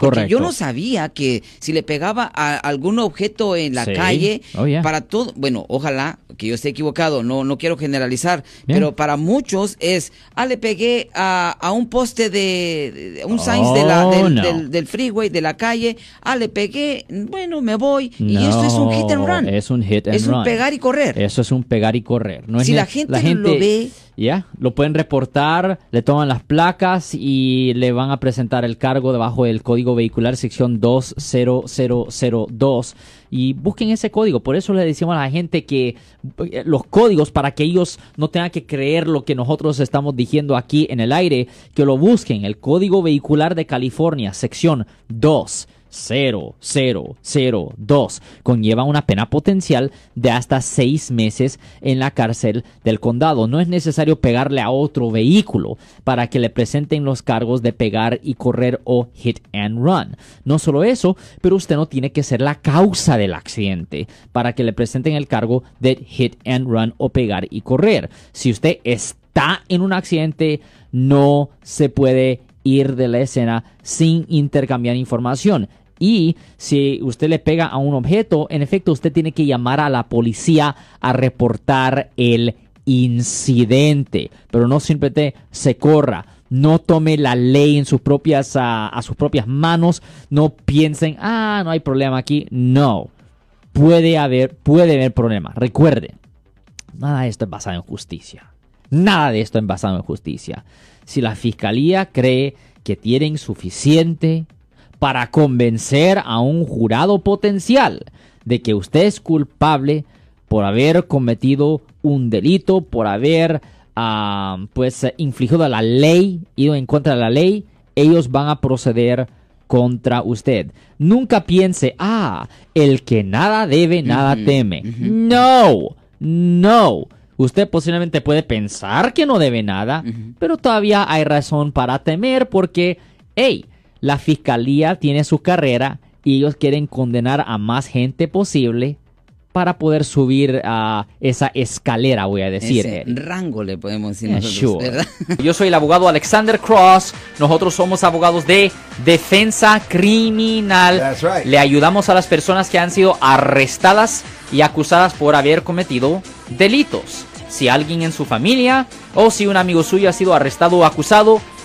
Porque Correcto. yo no sabía que si le pegaba a algún objeto en la Sí. calle, Oh, yeah. para todo, bueno, ojalá que yo esté equivocado, no, no quiero generalizar, Bien. pero para muchos es, ah, le pegué a, a un poste de, de- un signs de la, Oh, del, no. del- del freeway, de la calle, ah, le pegué, bueno, me voy, y esto es un hit and run. Es un hit and Es un run. pegar y correr. Eso es un pegar y correr. No es Si la gente lo ve- Ya, lo pueden reportar, le toman las placas y le van a presentar el cargo debajo del código vehicular sección 20002 y busquen ese código. Por eso le decimos a la gente que eh, los códigos para que ellos no tengan que creer lo que nosotros estamos diciendo aquí en el aire, que lo busquen. El código vehicular de California, sección 2. 0002 conlleva una pena potencial de hasta seis meses en la cárcel del condado. No es necesario pegarle a otro vehículo para que le presenten los cargos de pegar y correr o hit and run. No solo eso, pero usted no tiene que ser la causa del accidente para que le presenten el cargo de hit and run o pegar y correr. Si usted está en un accidente, no se puede ir de la escena sin intercambiar información. Y si usted le pega a un objeto, en efecto, usted tiene que llamar a la policía a reportar el incidente. Pero no simplemente se corra. No tome la ley en sus propias, a sus propias manos. No piensen, ah, no hay problema aquí. No. Puede haber, puede haber problema. Recuerden, nada de esto es basado en justicia. Nada de esto es basado en justicia. Si la fiscalía cree que tienen suficiente para convencer a un jurado potencial de que usted es culpable por haber cometido un delito, por haber ah, pues infligido la ley, ido en contra de la ley, ellos van a proceder contra usted. Nunca piense, ah, el que nada debe, nada teme. No, no. Usted posiblemente puede pensar que no debe nada, pero todavía hay razón para temer porque, hey, la fiscalía tiene su carrera y ellos quieren condenar a más gente posible para poder subir a esa escalera, voy a decir. Ese rango le podemos decir Yeah, nosotros, sure. ¿verdad? Yo soy el abogado Alexander Cross. Nosotros somos abogados de defensa criminal. That's right. Le ayudamos a las personas que han sido arrestadas y acusadas por haber cometido delitos. Si alguien en su familia o si un amigo suyo ha sido arrestado o acusado,